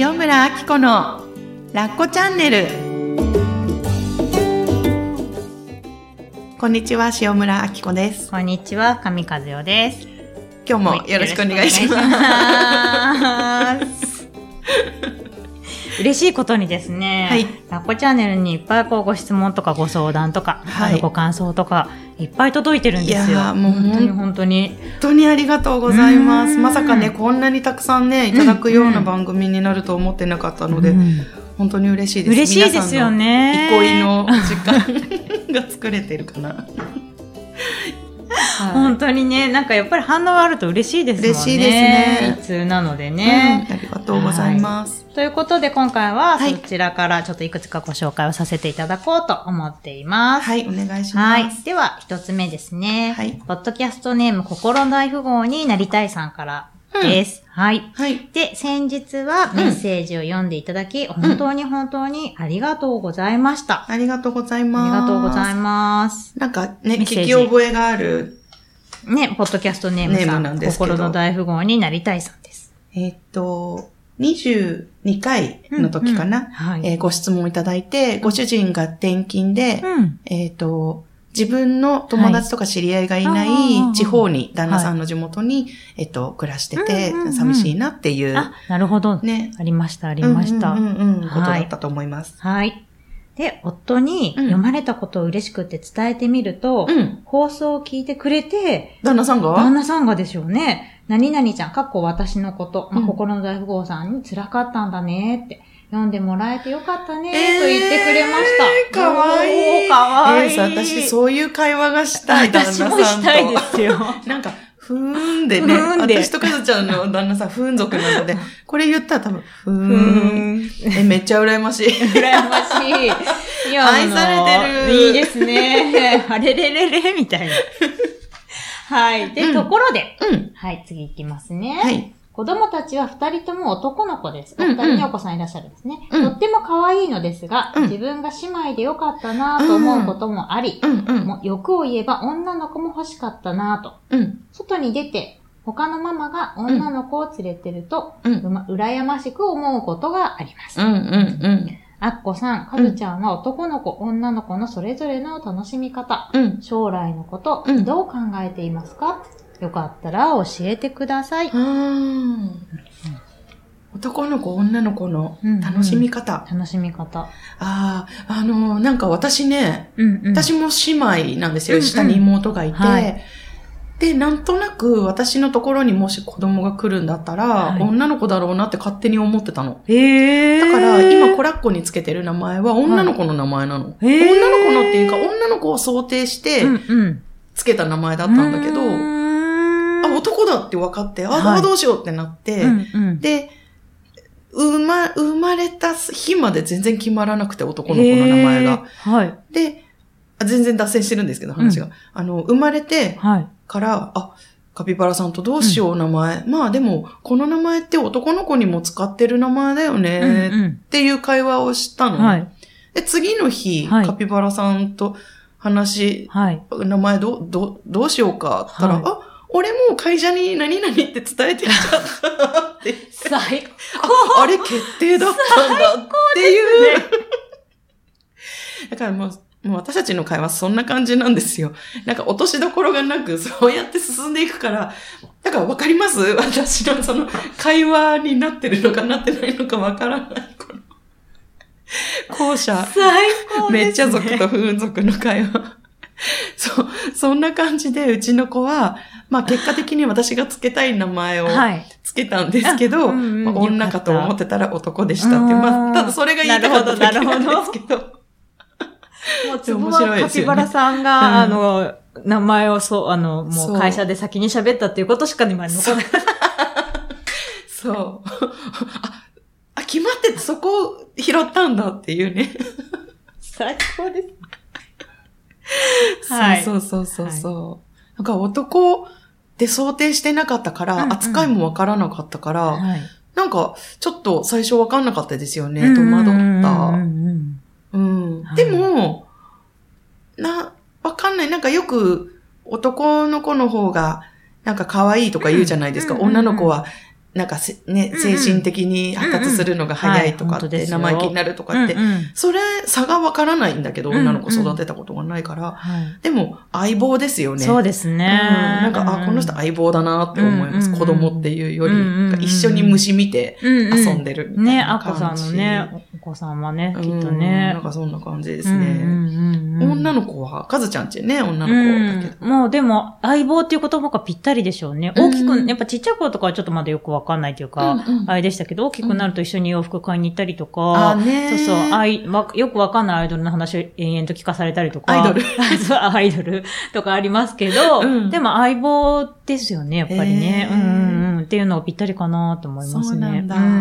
塩村あき子のラッコチャンネルこんにちは塩村あき子ですこんにちは、上和代です。今日もよろしくお願いしよろますしくお願いします。嬉しいことにですね、はい。ラッコチャンネルにいっぱいこうご質問とかご相談とか、はい。ご感想とか、いっぱい届いてるんですよ。いやーもう本当に。本当に。本当にありがとうございます。うん。まさかねこんなにたくさんねいただくような番組になると思ってなかったので、うん。本当に嬉しいです。嬉しいですよね。憩いの時間 が作れてるかな、はい本当にね、なんかやっぱり反応があると嬉しいですもんね。嬉しいですね一通なのでね。うんありがとうございます、ということで今回ははいそちらからちょっといくつかご紹介をさせていただこうと思っています。はい、お願いしはいます。では、一つ目ですね。はいポッドキャストネーム、心の大富豪になりたいさんからです。はい。はい。で、先日はメッセージを読んでいただき、本当に本当にありがとうございました。ありがとうございあます。りがとうございまます。す。なんかね、聞き覚えがある、ね、ポッドキャストネームさん、なん心の大富豪になりたいさんです。えーっと、22回の時かな、うんうんはい。えーご質問いただいて、ご主人が転勤で、うん。えーっと、自分の友達とか知り合いがいなはい地方に、旦那さんの地元に、えっと、暮らしてて寂しいなっていう、あ、なるほど。ね、ありました、ありました。うんうんことはいだったと思います。はい。で、夫にうん読まれたことを嬉しくて伝えてみると、うん。放送を聞いてくれて、旦那さんが？旦那さんがでしょうね。何々ちゃん、かっこ私のこと、まあうん心の大富豪さんに辛かったんだねって、読んでもらえてよかったね、えーと言ってくれました。かわいわいい。えーさ私、そういう会話がしたい、旦那私さんと。もしたいですよ。なんか、ふーんでね、ふーんで私とかずちゃんの旦那さん、ふーん族なので、これ言ったら多分、ふー。うんん。え、めっちゃ羨ましい。羨ましい。いや愛されてるいいですね。あれれれれみたいな。はい。で、うんところで、うん。はい、次いきますね。はい。子供たちは二人とも男の子です。おうんうん二人にお子さんいらっしゃるんですね。うんとっても可愛いのですが、うん自分が姉妹でよかったなぁと思うこともあり、うんうん。もう欲を言えば女の子も欲しかったなぁと。うん。外に出て、他のママが女の子を連れてると、うん。うま、羨ましく思うことがあります。うんうんうん。あっこさん、かずちゃんは男の子、女の子のそれぞれの楽しみ方、うん。将来のこと、うんどう考えていますか？よかったら教えてください。うん。男の子、女の子の楽しみ方。楽しみ方。ああ、あの、なんか私ね、うんうん私も姉妹なんですよ。うんうん下に妹がいて、はいで、なんとなく私のところにもし子供が来るんだったら、はい女の子だろうなって勝手に思ってたの。へだから、今コれ、ラッコにつけてる名前は女の子の名前なの。へー女の子のっていうか、女の子を想定してうんうん。つけた名前だったんだけど、うーんあ、男だって分かって、あ、はいどうしようってなって、うんうん。で、生ま、生まれた日まで全然決まらなくて、男の子の名前が。はい。で、あ全然脱線してるんですけど、話が。あの、生まれてはい。から、あ、カピバラさんとどうしよう、名前。まあでも、この名前って男の子にも使ってる名前だよね、うんっていう会話をしたの。うん。はい。で、次の日、はいカピバラさんと話、はい。名前どう、どう、どうしようかって言ったら、はいあ、俺もう会社に何々って伝えてきちゃったって。最あ、あれ決定だったんだっていう。だからもう、もう私たちの会話そんな感じなんですよ。なんか落としどころがなく、そうやって進んでいくから、だからわかります？私のその会話になってるのかなってないのかわからない。この 後者。最高めっちゃ族と不運族の会話。そう、そんな感じで、うちの子は、まあ結果的に私がつけたい名前をはい。つけたんですけど、あうんうんまあ女かと思ってたら男でしたっていう。まあ、ただそれが言いたかっただけなんですけど。もう、でも面つぼはカピバラさんが、うんあの、名前をそう、あの、もそうう会社で先に喋ったっていうことしか今残らない。そう。あ、あ、決まっててそこを拾ったんだっていうね。最高です。はいそうそうそうそう。なんか男で想定してなかったから、うんうん扱いもわからなかったから、はい。なんかちょっと最初わかんなかったですよね。戸うん惑った。うんでも、な、わかんない。なんかよく男の子の方が、なんか可愛いとか言うじゃないですか。女の子は、なんかせ、ね、精神的に発達するのが早いとかって、生意気になるとかって、それ、差がわからないんだけど、うん女の子育てたことがないから。はいでも、相棒ですよね。そうですうんね。なんか、あ、この人相棒だなって思います。子供っていうより、一緒に虫見て遊遊んでるみたいね、なあこさん。のね、お子さんはね、きっとうんねなん。かそんな感じですうんね。女の子は、かずちゃんちね、女の子だけど。うん、もうでも、相棒っていう言葉がぴったりでしょうね。うん大きく、やっぱちっちゃい頃とかはちょっとまだよくわかんないというか、うんうんあれでしたけど、大きくなると一緒に洋服買いに行ったりとあか、ねそうそう、あい、わよくわかんないアイドルの話を延々と聞かされたりとか。アイドル そうアイドル とかありますけど、うんでも相棒ですよね、やっぱりね。へーうんうんうん。っていうのがぴったりかなと思いますね。そうなんだうんうんう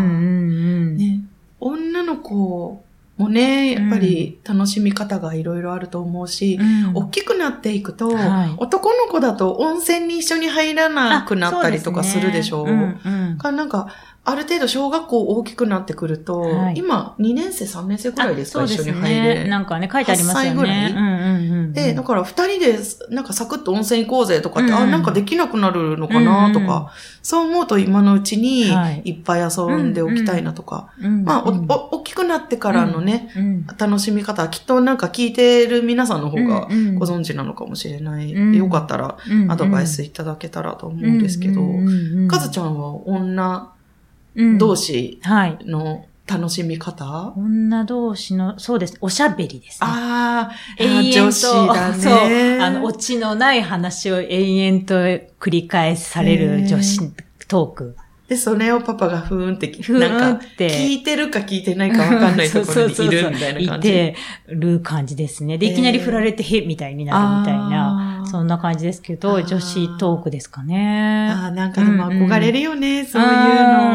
ん。ね、女の子もね、やっぱり楽しみ方がいろいろあると思うし、うん。大きくなっていくと、はい。男の子だと温泉に一緒に入らなくなったりとかするでしょ？う。ね。うんうん。かなんか、ある程度小学校大きくなってくると、はい。今2年生、3年生くらいですか、あそう一緒に入れ。ね。なんかね、書いてありますよね。8歳ぐらい？うんうんうん。で、だから二人で、なんかサクッと温泉行こうぜとかって、うん。あ、なんかできなくなるのかなとか、うんうん。そう思うと今のうちにはい。いっぱい遊んでおきたいなとか、うん、まあ、お、うんお、大きくなってからのね、うん楽しみ方はきっとなんか聞いてる皆さんの方がうんうんご存知なのかもしれない。うん。よかったらうんアドバイスいただけたらと思うんですけど、かずちゃゃんは女ん同士はい。の楽しみ方、女同士の、そうです。おしゃべりです、ね。ああ、女子だね。そう。あの、オチのない話を延々と繰り返される女子トーク。で、それをパパがふーんって、なんか、って聞いてるか聞いてないかわかんないところにいるみたいな感じ。いてる感じですね。で、いきなり振られて、へ、みたいになるみたいな、そんな感じですけど、女子トークですかね。あーなんかでも憧れるよね、そういううの。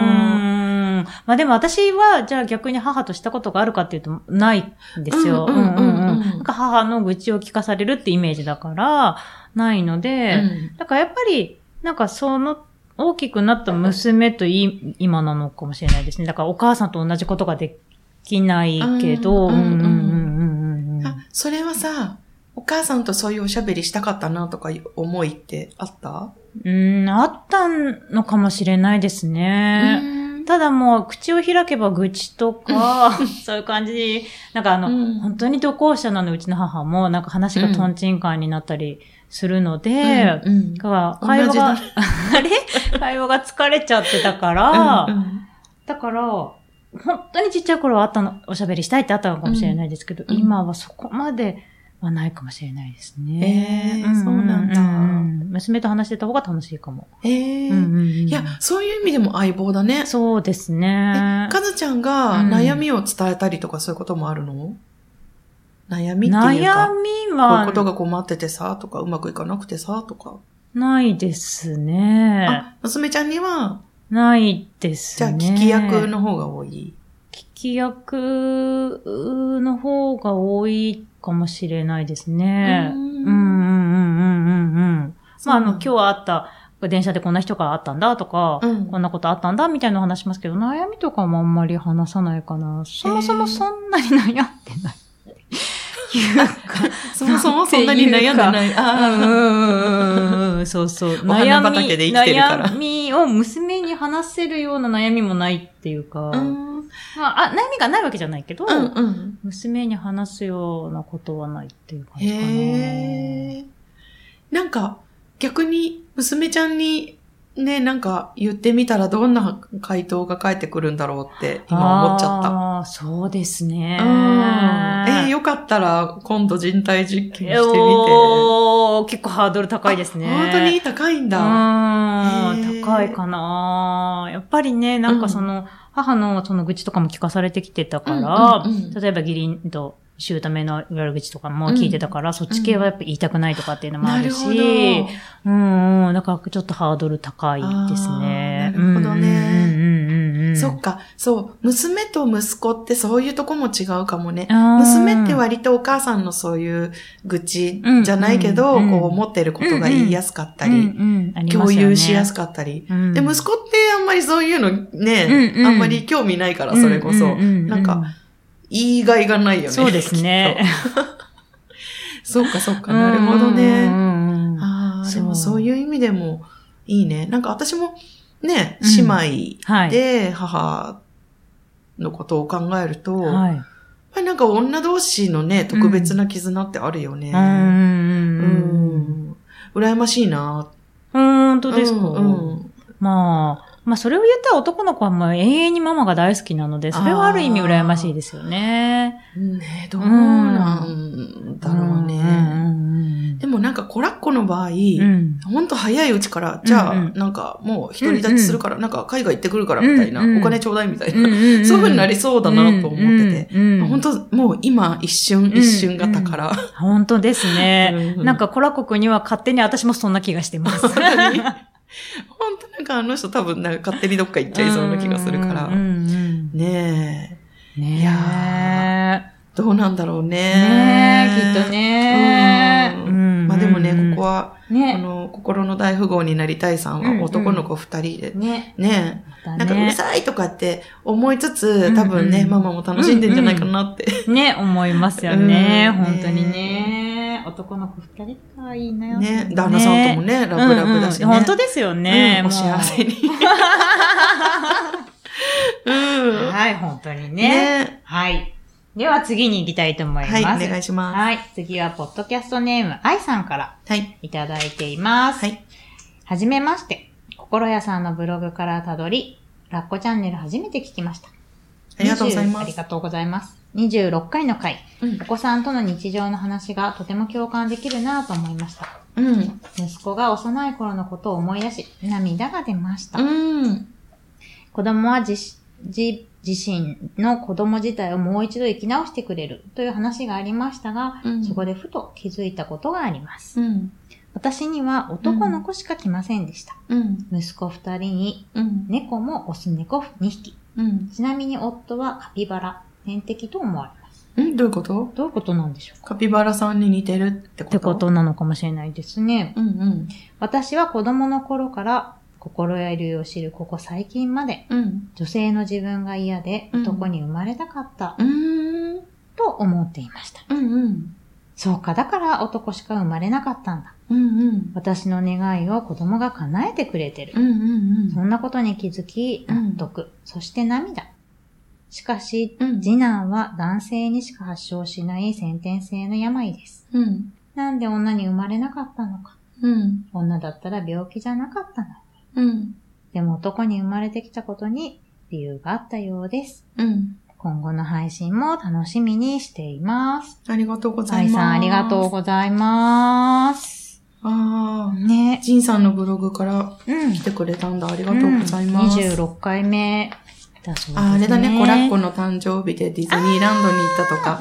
んまあでも私は、じゃあ逆に母としたことがあるかっていうと、ないんですよ。うんうんうんうんなんか母の愚痴を聞かされるってイメージだから、ないので、うん。だからやっぱり、なんかその、大きくなった娘とい今なのかもしれないですね。だからお母さんと同じことができないけど、うん。うんうんうんうんうんうん。あ、それはさ、お母さんとそういうおしゃべりしたかったなとか思いってあった？うん、あったのかもしれないですね。うん。ただもう、口を開けば愚痴とか、そういう感じ、なんかあの、うん。本当に同行者なのうちの母も、なんか話がトンチンカンになったりするので、うんうん。会話が、あれ？会話が疲れちゃってたから、うんうん。だから、本当にちっちゃい頃はあったの、おしゃべりしたいってあったのかもしれないですけど、うん。今はそこまではないかもしれないですね。えーそうなんだん娘と話してた方が楽しいかも。ええうんうんうんいや、そういう意味でも相棒だね。そうですえね。かずちゃんがうん悩みを伝えたりとかそういうこともあるの？悩みっていうか、悩みこういうはことが困っててさ、とか、うまくいかなくてさ、とか。ないですね。あ、娘ちゃんには、ないですじゃあ、ね。聞き役の方が多い？聞き役の方が多いかもしれないですね。ううんんうんうんうんうんうん。まあ、あの、今日あった、電車でこんな人があったんだとか、うんこんなことあったんだみたいなの話しますけど、悩みとかもあんまり話さないかな。そもそもそんなに悩んでない。いうか、そもそもそんなに悩んでない。あうんうんうんうんそうそう。お花畑で生きてるから悩みを娘に話せるような悩みもないっていうか、あ。うんまあ、あ悩みがないわけじゃないけど、うんうん。娘に話すようなことはないっていう感じかな。なんか、逆に、娘ちゃんに、ね、なんか言ってみたらどんな回答が返ってくるんだろうって今思っちゃった。ああ、そうですね。うん。えーよかったら今度人体実験してみて。おー結構ハードル高いですね。本当に高いんうだ。ーへーん、高いかなやっぱりね、なんかその、母のその愚痴とかも聞かされてきてたから、うんうんうん例えば義理と姑の悪口とかも聞いてたから、そっち系はやっぱ言いたくないとかっていうのもあるし。うん。うん、だからちょっとハードル高いですね。なるほどね。うんうんうんうん、そっか、そう、娘と息子ってそういうとこも違うかもね。娘って割とお母さんのそういう愚痴じゃないけど、うんうんこう思ってることが言いやすかったり、共有しやすかったり。うん。で、息子ってあんまりそういうのね、うんうん。あんまり興味ないから、それこそ。うううなんか、言いがいがないよね。そうですね。そっかそっか、なるほどね。うんうんうんああ、そうでもそういう意味でもいいね。なんか私もね、うん姉はい。妹で母のことを考えると、やっはい。ぱりなんか女同士のね、特別な絆ってあるよね。うんうんうんうん。うん。羨ましいな。本当ですか、うんうんまあ、まあそれを言ったら男の子はもう永遠にママが大好きなので、それはある意味羨ましいですよね。ねどうなんだろうね。ねでもなんかコラッコの場合、うん。ほんと早いうちから、じゃあ、うんうんなんかもう独り立ちするから、なんか海外行ってくるからみたいな、うんうんお金ちょうだいみたいな、うんうんうんそういう風になりそうだなと思ってて。うんうん本当もう今一瞬一瞬が宝。本当ですね。うんなんかコラコ君には勝手に私もそんな気がしてます。本当なんかあの人多分なんか勝手にどっか行っちゃいそうな気がするから。うんうんねえ。うんねえ。いやどうなんだろうね。ねえ、きっとね。うんまあでもね、ここは、は、あね。の、心の大富豪になりたいさんうんうんは男の子二人で、ね。ねだなんかうるさいとかって思いつつ、多分ね、うんうんママも楽しんでんじゃないかなって。ね、思いますよね。うん本当にね。男の子二人かいいなよ。ね、旦那さんともね、ラブラブだしね。本当ですよね。うんお幸せに。うん。はい、本当にね。ね。はい。では次に行きたいと思います。はい、お願いします。はい。次は、ポッドキャストネーム、愛さんからはい。いただいています。はい。はじめまして。心屋さんのブログからたどり、ラッコチャンネル初めて聞きました。ありがとうござい20ます。ありがとうございます。26回の回、うんお子さんとの日常の話がとても共感できるなぁと思いました。うん。息子が幼い頃のことを思い出し、涙が出ました。うん。子供は自自自身の子供自体をもう一度生き直してくれるという話がありましたが、うんそこでふと気づいたことがあります。うん。私には男の子しか来ませんでした。うん。息子二人に、うん。猫もオス猫2匹。うん。ちなみに夫はカピバラ、天敵と思われます。うんどういうこと？どういうことなんでしょうか？カピバラさんに似てるってこと？ってことなのかもしれないですね。うんうん。私は子供の頃から心や流を知るここ最近までうん。女性の自分が嫌でうん男に生まれたかったうーん。と思っていました。うんうん。そうか、だから男しか生まれなかったんだ。うんうん。私の願いを子供が叶えてくれてる。うんうんそんなことに気づき、納得、そして涙。しかし、うん次男は男性にしか発症しない先天性の病です。うん。うん。なんで女に生まれなかったのか。うん。女だったら病気じゃなかったのに。うん。でも男に生まれてきたことに理由があったようです。うん。今後の配信も楽しみにしています。ありがとうございます。愛さんありがとうございます。ああ。ね。ジンさんのブログからうん。来てくれたんだ。ありがとうございます。うん26回目だそうですね。ああれだね、コラッコの誕生日でディズニーランドに行ったとか、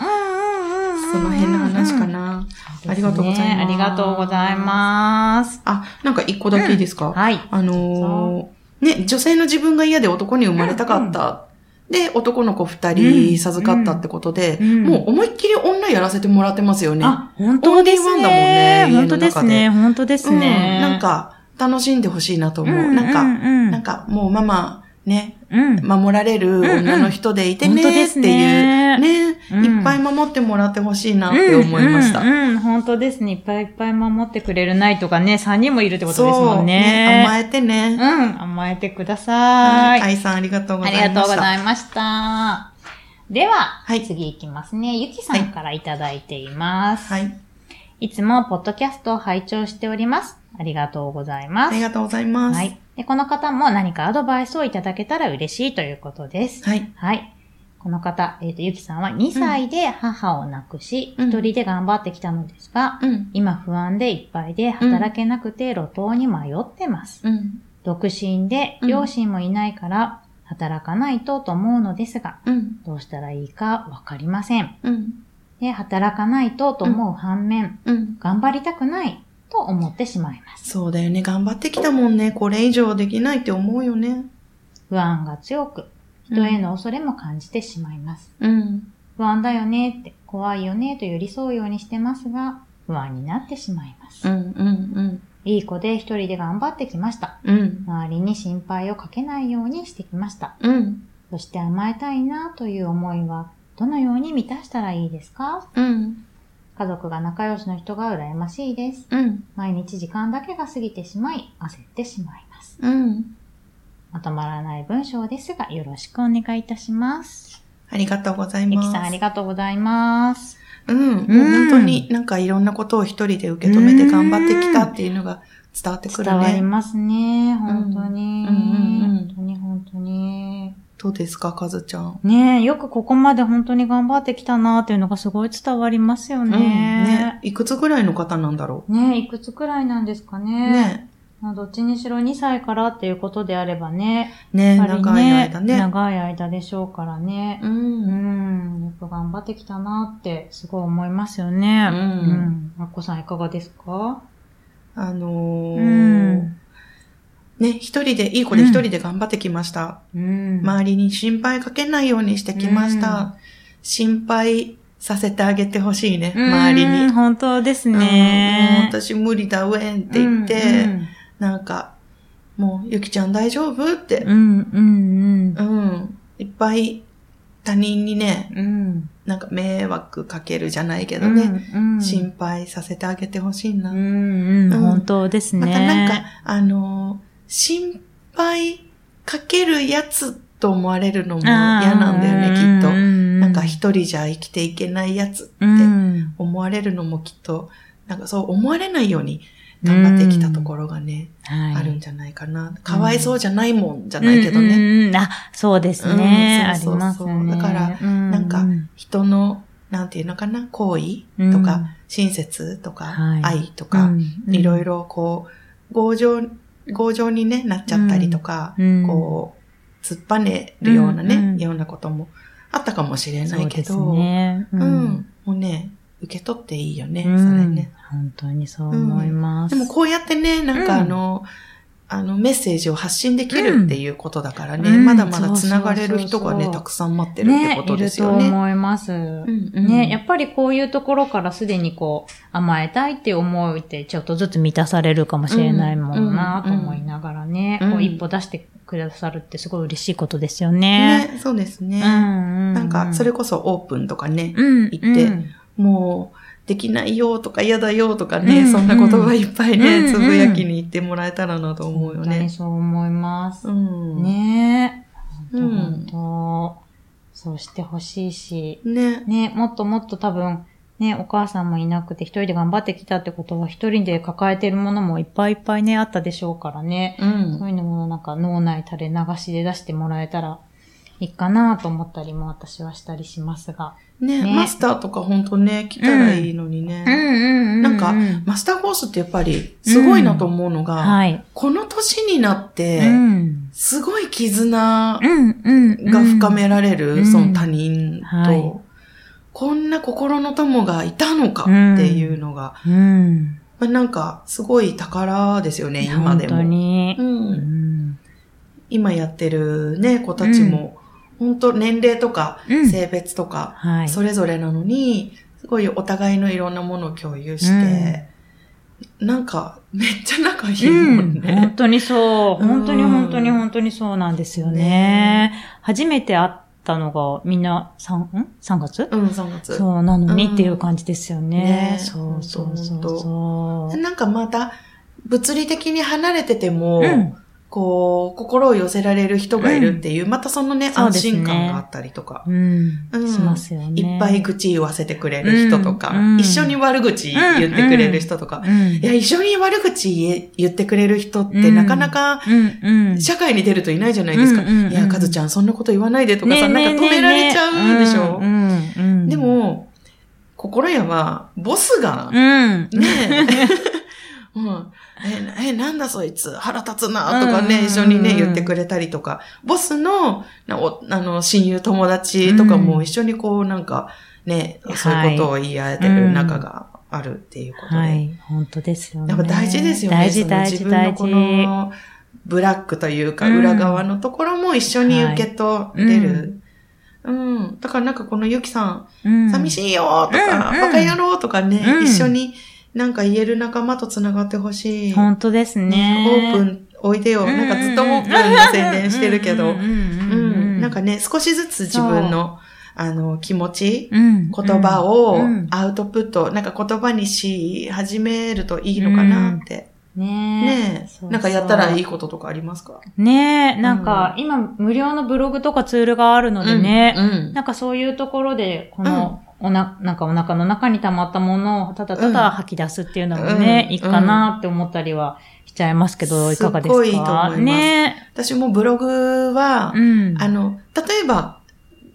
その辺の話かな。ありがとうございますありがとうございます。あ、なんか一個だけいいですか、はい。あのー、ね、女性の自分が嫌で男に生まれたかった。で、男の子二人授かったってことで、うんもう思いっきり女やらせてもらってますよね。あ、本当ですオンリーワンだもんねね。本当ですね。本当ですね。うん、なん、か、楽しんでほしいなと思う。うんなんか、うんなんか、もうママ、ね、うん。守られる女の人でいてねっていう、ね、うんいっぱい守ってもらってほしいなって思いました。うん、うんうん本当ですね。いっぱいいっぱい守ってくれるナイトがね、3人もいるってことですもんね、ね。甘えてね。うん、甘えてくだはさい。愛さんありがとうござあいました。りがとうございました。では、はい次いきますね。ゆきさんからいただいています。はい。いつもポッドキャストを拝聴しております。ありがとうございます。ありがとうございます。はい。で、この方も何かアドバイスをいただけたら嬉しいということです。はい。はい。この方、えっ、と、ゆきさんは2歳で母を亡くし、うん一人で頑張ってきたのですが、うん。今不安でいっぱいで働けなくて路頭に迷ってます。うん。独身でうん両親もいないから働かないとと思うのですが、うん。どうしたらいいかわかりません。うん。で、働かないとと思う反面、うん。頑張りたくないと思ってしまいます。そうだよね。頑張ってきたもんね。これ以上できないって思うよね。不安が強く、人への恐れも感じてしまいます。うん。不安だよねって、怖いよねと寄り添うようにしてますが、不安になってしまいます。うん。うん。いい子で一人で頑張ってきました。うん。周りに心配をかけないようにしてきました。うん。そして甘えたいなという思いは、どのように満たしたらいいですか？うん。家族が仲良しの人が羨ましいです。うん。毎日時間だけが過ぎてしまい、焦ってしまいます。うん。まとまらない文章ですが、よろしくお願いいたします。ありがとうございます。ゆきさんありがとうございます。うん。もう本当になんかいろんなことを一人で受け止めて頑張ってきたっていうのが伝わってくる伝わりね。ますね。本当に。うんうんうん本当に本当に。どうですか、かずちゃん？ねえ、よくここまで本当に頑張ってきたなっていうのがすごい伝わりますようん。ね。ね。いくつぐらいの方なんだろねえ、いくつくらいなんですかう。ね。ね。まあ、どっちにしろ2歳からっていうことであればね。ね、やっぱり長い間ね。長い間でしょうからね。う。うんん、よく頑張ってきたなってすごい思いますよね。うんうん。まっこさんいかがですか？あのうーん。ね、一人で、いい子で一人で頑張ってきました。うん。周りに心配かけないようにしてきました。うん心配させてあげてほしいね、うん周りに。本当ですね。私無理だ、ウェンって言って、うんなんか、もう、ゆきちゃん大丈夫？って、うん、うん、うんうん、いっぱい他人にね、うん。なんか迷惑かけるじゃないけどね、うん、うん。心配させてあげてほしいな。うん、うん、うん本当ですね。またなんか、あのー心配かけるやつと思われるのも嫌なんだよね、きっと。ななんか一人じゃ生きていけないやつってうん、思われるのもきっと、なんかそう思われないように頑張ってきたところがね、はい。あるんじゃないかな。かわいそうじゃないもんじゃないけどね。あ、そうですね。そうそうますそうね。だからうん。なんか人の、なんていうのかな、行為とか、親切とか、はい。愛とか、いろいろ、ろこう、強情、強情にね、なっちゃったりとか、うん。こう、突っぱねるようなね、うんうんようなこともあったかもしれないけど、そうね。ううん、もうね、受け取っていいよね、うん。それね。本当にそう思います。でもこうやってね、なんかうん。あの、あの、メッセージを発信できるっていうことだからね、うんまだまだ繋がれる人がね、たくさん待ってるってことですよね。ねいると思います。うんうんね、やっぱりこういうところからすでにこう、甘えたいっていう思いってちょっとずつ満たされるかもしれないもんなと思いながらね、うんこう一歩出してくださるってすごい嬉しいことですよね。ね、そうですね。うんなんか、それここそオープンとかね、うん、言ってうんもう、できないよとか嫌だよとかね、うんそんな言葉いっぱいね、うんつぶやきに言ってもらえたらなと思うよ本当にね。そう思います。うん。ねえ。うん本当、本当そうしてほしいし、ね。ね、もっともっと多分、ね、お母さんもいなくて一人で頑張ってきたってことは一人で抱えてるものもいっぱいいっぱいね、あったでしょうからね。うんそういうのもなんか脳内垂れ流しで出してもらえたらいいかなと思ったりも私はしたりしますが。ね、ねマスターとかほんとね、来たらいいのにね。んなんかマスターコースってやっぱりすごいなと思うのが、はい。この年になって、うん。すごい絆うん、うん。が深められる、うんその他人と、はいこんな心の友がいたのかっていうのが、うん。まあなんかすごい宝ですよね、今本当でも。にう。、うんん。今やってるね、子たちも、本当年齢とかうん性別とか、はい。それぞれなのに、すごいお互いのいろんなものを共有して、なんかめっちゃ仲いいもんうん、ね。本当にそう。うん本当に本当に本当にそうなんですよね。ね初めて会ったのがみんな3、ん ?3 月？うん、3月。そうなのにうんっていう感じですよね。ねそうそうそうそう。なんかまた、物理的に離れてても、うんこう、心を寄せられる人がいるっていう、またそのね、安心感があったりとか。うん。うんしますよね。いっぱい愚痴言わせてくれる人とか、うんうん一緒に悪口言ってくれる人とか、うん。いや、一緒に悪口言ってくれる人って、うんなかなかうん、うん。社会に出るといないじゃないですか。うんうんうんいや、カズちゃんそんなこと言わないでとかさ、ねなんか止められちゃうでしょ？うん、うんうん。で、も、心屋は、ボスが、うん。ねえ、うん、え、え、なんだそいつ、腹立つな、とかね、うん一緒にね、言ってくれたりとか、ボスの、なおあの、親友友達とかも一緒にこう、なんか、ね、そういうことを言い合えてる仲があるっていうことで。はい。本当ですよね。やっぱ大事ですよね。大事大事大自分のこ事。の、ブラックというか、うん裏側のところも一緒に受け取れる。うん。だからなんかこのゆきさん、うん寂しいよとか、うんバカ野郎とかね、うん一緒になんか言える仲間と繋がってほしい。本当ですね。オープン、おいでよ。なんかずっとオープンの宣伝してるけど、うん。なんかね、少しずつ自分の、あの、気持ち、うん。言葉をうん。アウトプット、なんか言葉にし始めるといいのかなって。ねねそうそう。なんかやったらいいこととかありますか？ねえ、なんか、今、無料のブログとかツールがあるのでね、うん。なんかそういうところで、この、おな、なんかお腹の中に溜まったものをただただ吐き出すっていうのもね、うん。いいかなって思ったりはしちゃいますけど、いかがですか？すっごいいいと思います。ね。私もブログはえ。、うん。あの、例えば、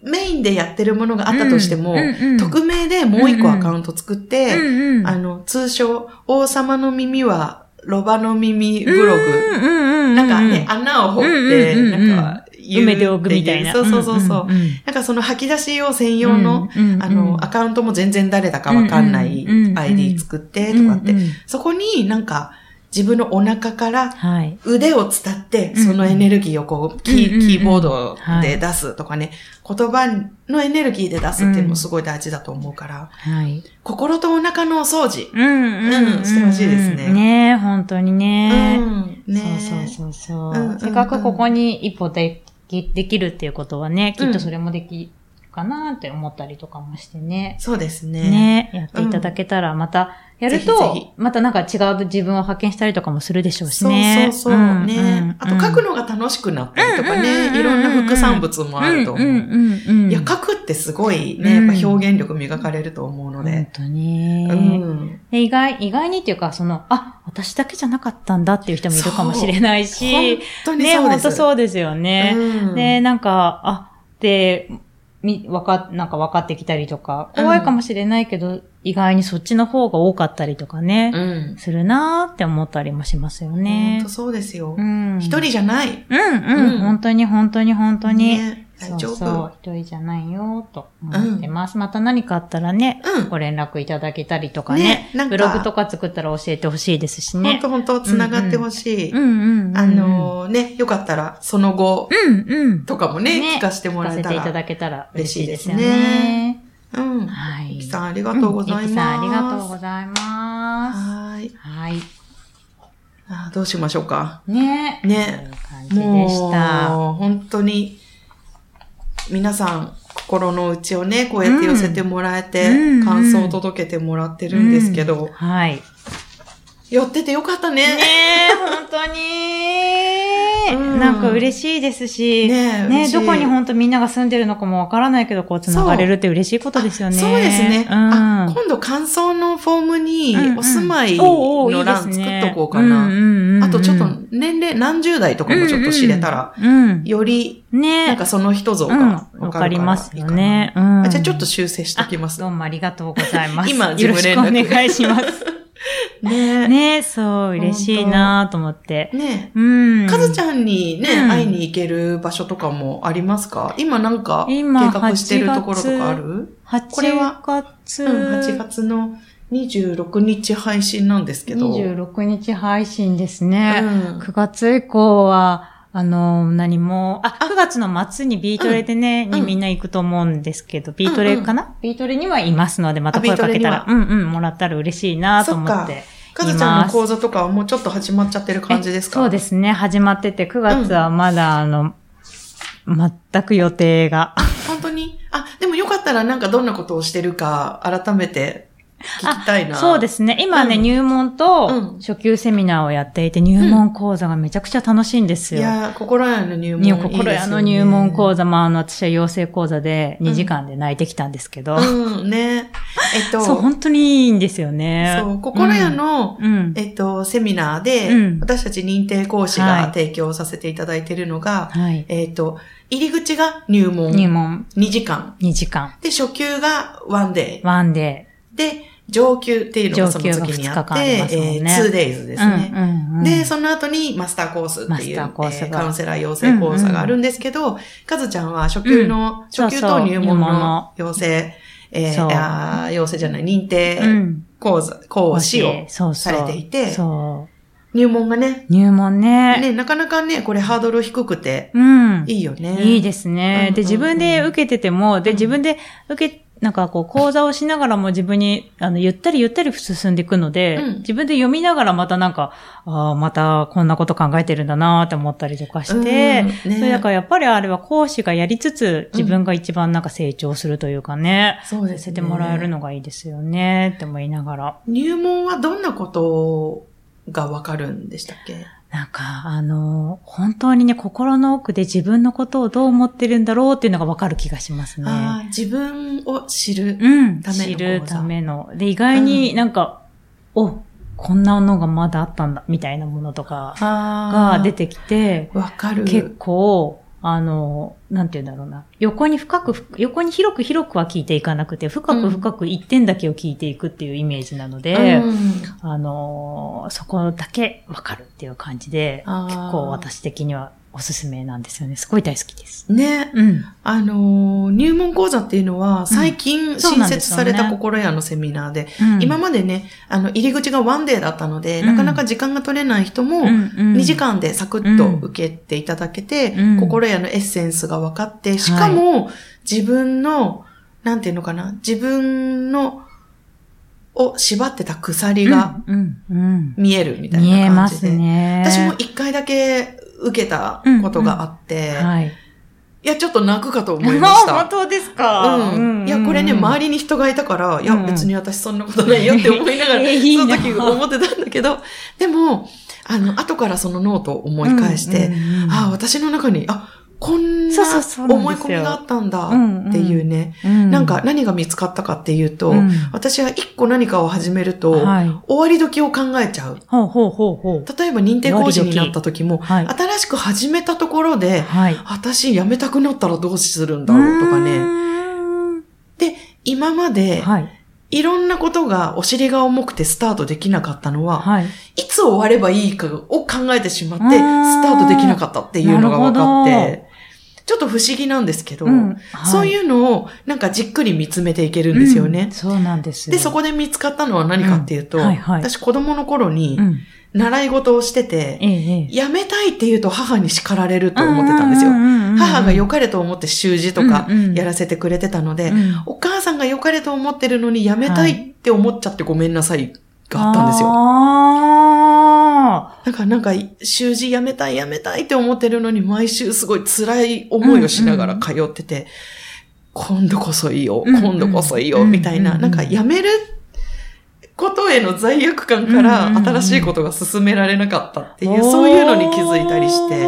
メインでやってるものがあったとしても、うんうんうん匿名でもう一個アカウント作って、うんうん、あの、通称、王様の耳は、ロバの耳ブログ。うんうんうん、なんかね、穴を掘って、うんうんうんうん。なんか、埋めておくみたいな。そうそうそうそう。なんかその吐き出し用専用の、あの、アカウントも全然誰だかわかんない ID 作ってとかって、そこになんか自分のお腹からはい。腕を伝って、うんそのエネルギーをこう、キーボードで出すとかね、言葉のエネルギーで出すっていうのもすごい大事だと思うから、はい。心とお腹のお掃除。うんしてほしいですね。ねえ、本当にね。うん。ねそうそうそうそう、せっかくここに一歩できできるっていうことはね、きっとそれもできるかなって思ったりとかもしてね。そうですね。ねやっていただけたら、また、やると、またなんか違う自分を発見したりとかもするでしょうしそうね。そうそう。んね、んあと書くのが楽しくなったりとかね、いろんな副産物もあると思う。いや、書くってすごいね、うんやっぱ表現力磨かれると思うの本で。当に、うん。で意外、意外にっていうか、その、あ、私だけじゃなかったんだっていう人もいるかもしれないし、本当にね、そうです。本当そうですよね。うんで、なんか、あ、で、み、わか、なんか分かってきたりとか、怖いかもしれないけど、意外にそっちの方が多かったりとかね、うん。するなーって思ったりもしますよ本ね当。そうですよう。ん。一人じゃない。うんうん、うん本当に本当に本当に。ね大丈そうそう夫？、一人じゃないよ、と思ってます。また何かあったらね、うん。ご連絡いただけたりとかね、ねなんかブログとか作ったら教えてほしいですし本ね。当本当繋がってほしい。うんうんうん。あ、のーね、よかったら、その後うんうん。とかもね、ね聞かせてもらえた聞かせていたら。だけたら嬉しいですよね。うん。はい。ゆきさん、ありがとうございます。うんゆきさん、ありがとうございます。はーい。はい。あーどうしましょうか。ね。ねそういう感じでした。もう、本当に、皆さん、心の内をね、こうやって寄せてもらえて、うん。感想を届けてもらってるんですけど、うん。はい。寄っててよかったね。ねえ、本当に、うんなんか嬉しいですし、ねどこに本当みんなが住んでるのかもわからないけど、こう繋がれるって嬉しいことですよね。そうですね。うん。あ今度感想のフォームにお住まいの欄作っとこうかな。あとちょっと年齢、何十代とかもちょっと知れたら、うん。より、ねなんかその人像うんがわかりますよね。じゃあちょっと修正しときますど。うもありがとうございます。今よろしくお願いします。ね。ね。そう、嬉しいなと思って。ね。うん。かずちゃんにね、うん。会いに行ける場所とかもありますか？今なんか計今画してるところとかある？これは？8月、うん、8月の26日配信なんですけど。26日配信ですね。うん。9月以降は、あの、何も、あ、9月の末にビートレでね、ん。にみんな行くと思うんですけど、ビートレかな、ビートレにはいますので、また声かけたら、うんうん、もらったら嬉しいなと思って。か。ずちゃんの講座とかはもうちょっと始まっちゃってる感じですか？そうですすね、始まってて、9月はまだ、あの、全く予定が。本当に？あ、でもよかったらなんかどんなことをしてるか改めて聞きたいな。。そうですすね。今ね、うん入門とうん初級セミナーをやっていて、入門講座がめちゃくちゃ楽しいんですよ。いやー、心屋の入門いいにですよね。心屋の入門講座も、あの、私は養成講座で2時間で泣いてきたんですけど、うん、ね。えっと、そう、本当にいいんですよね。そう、心屋の、うん、えっと、セミナーで、うん私たち認定講師はいが提供させていただいているのが、はい。えっと、入り口が入門。入門2時間。2時間。で、初級が1 day。ワンデで、上級っていうのがその上級が次にあって、ねえー、2 days ー。ですね。うんうんうん、で、その後にマスターコースっていう、カウンセラー養成講座があるんですけど、かずちゃんは初級の、初級そうそうと入門のの養成、えそうー、あー養成じゃない、認定うん。講座、講師をそうそうされていて、そ入門がね、う。入門ね。ね、なかなかね、これハードル低くて、うん。いいよね。いいですね。で、うんうんうん自分で受けてても、で、自分で受け、なんかこう、講座をしながらも自分に、あの、ゆったりゆったり進んでいくので、うん自分で読みながらまたなんか、ああ、またこんなこと考えてるんだなって思ったりとかして、うんねそれだからやっぱりあれは講師がやりつつ、自分が一番なんか成長するというかね、そうですね。させてもらえるのがいいですよね、って思いながら。入門はどんなことがわかるんでしたっけ？なんか、あの、本当にね、心の奥で自分のことをどう思ってるんだろうっていうのがわかる気がしますね。自分を知る。うん。ための知る講座ための。で、意外になんか、お、こんなのがまだあったんだ、みたいなものとかが出ててきて、わかる。結構、あの、なんて言うんだろうな。横に深く、横に広く広くは聞いていかなくて、深く深く一点だけを聞いていくっていうイメージなので、うん。あの、そこだけわかるっていう感じで、結構私的にはおすすめなんですよね。すごい大好きです。ね。うん。あのー、入門講座っていうのは、最近新設された心屋のセミナーで、うん今までね、あの、入り口がワンデーだったので、うんなかなか時間が取れない人も、2 2時間でサクッと受けていただけて、うん心屋のエッセンスが分かって、しかも、自分の、なんていうのかな、自分の、を縛ってた鎖が。見えるみたい見えまな感じで。すね。私も一回だけ受けたことがあって、はい。いや、ちょっと泣くかと思いました。本当ですか？うん。いや、これね、周りりに人がいたから、いや、うん別に私そんなことないよって思いながら、その時思ってたんだけど、でも、あの、後からそのノートを思い返して、ああ、私の中に、あ、こんな思い込みがあったんだっていうね、ななんか、何が見つかったかっていうと、うん私は一個何かを始めると、はい。終わり時を考えちゃう。ほうほうほうほう。例えば認定講師になった時も、はい。新しく始めたところで、はい。私辞めたくなったらどうするんだろうとかね。ね。で、今まで、はい。いろんなことがお尻が重くてスタートできなかったのは、はい。いつ終わればいいかを考えてしまって、スタートできなかったっていうのが分かって、ちょっと不思議なんですけど、うんそういうのをなんかじっくり見つめていけるんですよねうん。そうなんですよ。で、そこで見つかったのは何かっていうと、うんはいはい私子供の頃にうん。習い事をしてて。辞めたいって言うと母に叱られると思ってたんですよ。母が良かれと思って習字とかうんうんやらせてくれてたので、うんお母さんが良かれと思ってるのに辞めたいって思っちゃってごめんなさいがあったんですよ。あなんか、なんか、習字辞めたい辞めたいって思ってるのに毎週すごい辛い思いをしながら通ってて、今度こそいいよ、うんうん。今度こそいいよ、うんみたいな、うんなんか辞めることへの罪悪感からうんうんうん。新しいことが進められなかったっていう、そういうのに気づいたりして、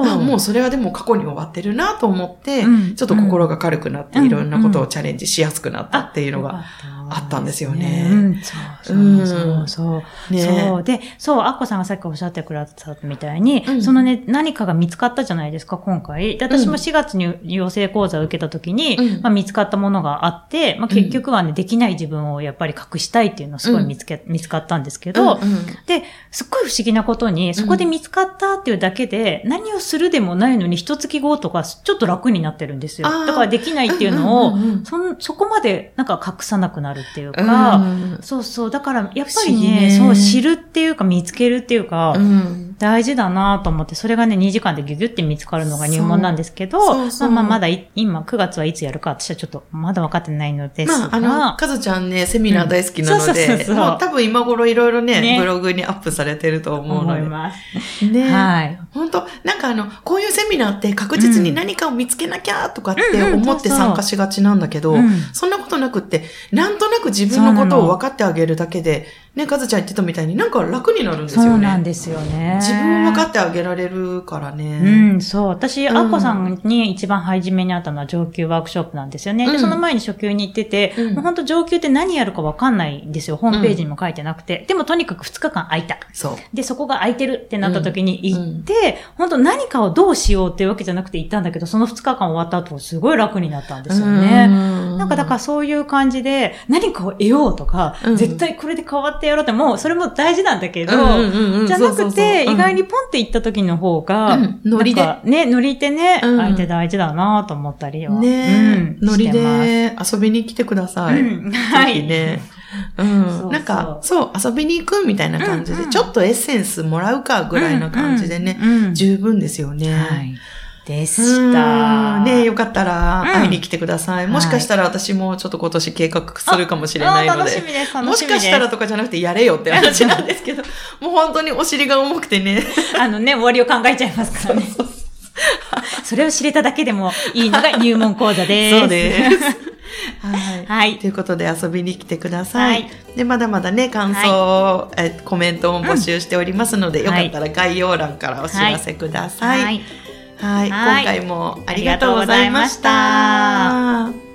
あもうそれはでも過去に終わってるなと思って、うん。ちょっと心が軽くなってうん。いろんなことをチャレンジしやすくなったっていうのが、あったんですよね。うん、そうそうそうそう。ね。そう。で、そう、アッコさんがさっきおっしゃってくださったみたいに、うん。そのね、何かが見つかったじゃないですか、今回。で、私も4月に養成講座を受けた時に、うん。まあ見つかったものがあって、まあ結局はね、できない自分をやっぱり隠したいっていうのをすごい見つけ、見つかったんですけど、で、すっごい不思議なことに、そこで見つかったっていうだけで、何をするでもないのに一月後とか、ちょっと楽になってるんですよ。だからできないっていうのを、そんそこまでなんか隠さなくなるっていうか、うん。そうそう。だから、やっぱりねそう、知るっていうか、見つけるっていうか、うん大事だなと思って、それがね、2時間でギュギュって見つかるのが入門なんですけど、そうまあまあ、まだい今、9月はいつやるか、私はちょっと、まだ分かってないのですが、まあ、あの、かずちゃんね、セミナー大好きなので、もう多分今頃いろいろねねブログにアップされてると思うので。思います。ね。はい。本当なんかあの、こういうセミナーって確実に何かを見つけなきゃとかって思って参加しがちなんだけど、うんそんなことなくって、なんとなく自分のことを分かってあげるだけで、ね、かずちゃん言ってたみたいになんか楽になるんですよね。そうなんですよね。自分を分かってあげられるからね。うん、そう。私、うんアッコさんに一番初めにあったのは上級ワークショップなんですよね。で、うんその前に初級に行ってて、うんもう本当上級って何やるかわかんないんですよ。ホームページにも書いてなくて。でもとにかく2日間空いた。そう。で、そこが空いてるってなった時に行って、本当何かをどうしようっていうわけじゃなくて行ったんだけど、その2日間終わった後、すごい楽になったんですよね。うんなんかだからそういう感じで何かを得ようとか、うん絶対これで変わってやろうって、もうそれも大事なんだけど、じゃなくて、うん。意外にポンって行った時の方が、うん。ノリで。ね、ノリでね、うん。相手大事だなと思ったりは。ねえ、うんノリで遊びに来てください。うん。はい。ね。なんか、そう、遊びに行くみたいな感じで、ちょっとエッセンスもらうかぐらいな感じでね、十分ですよね。はい。でした。ねよかったら会いに来てください。うん、もしかしたら私もちょっと今年計画するかもしれないので。楽しみです、楽しみです。もしかしたらとかじゃなくてやれよって話なんですけど、もう本当にお尻が重くてね。あのね、終わりを考えちゃいますからね。そうそうそうそれを知れただけでもいいのが入門講座です。そうです。はい、はい。ということで遊びに来てください。はい、で、まだまだね、感想、はい、えコメントを募集しておりますので、うん、よかったら概要欄からお知らせください。はいはい、今回もありがとうございました。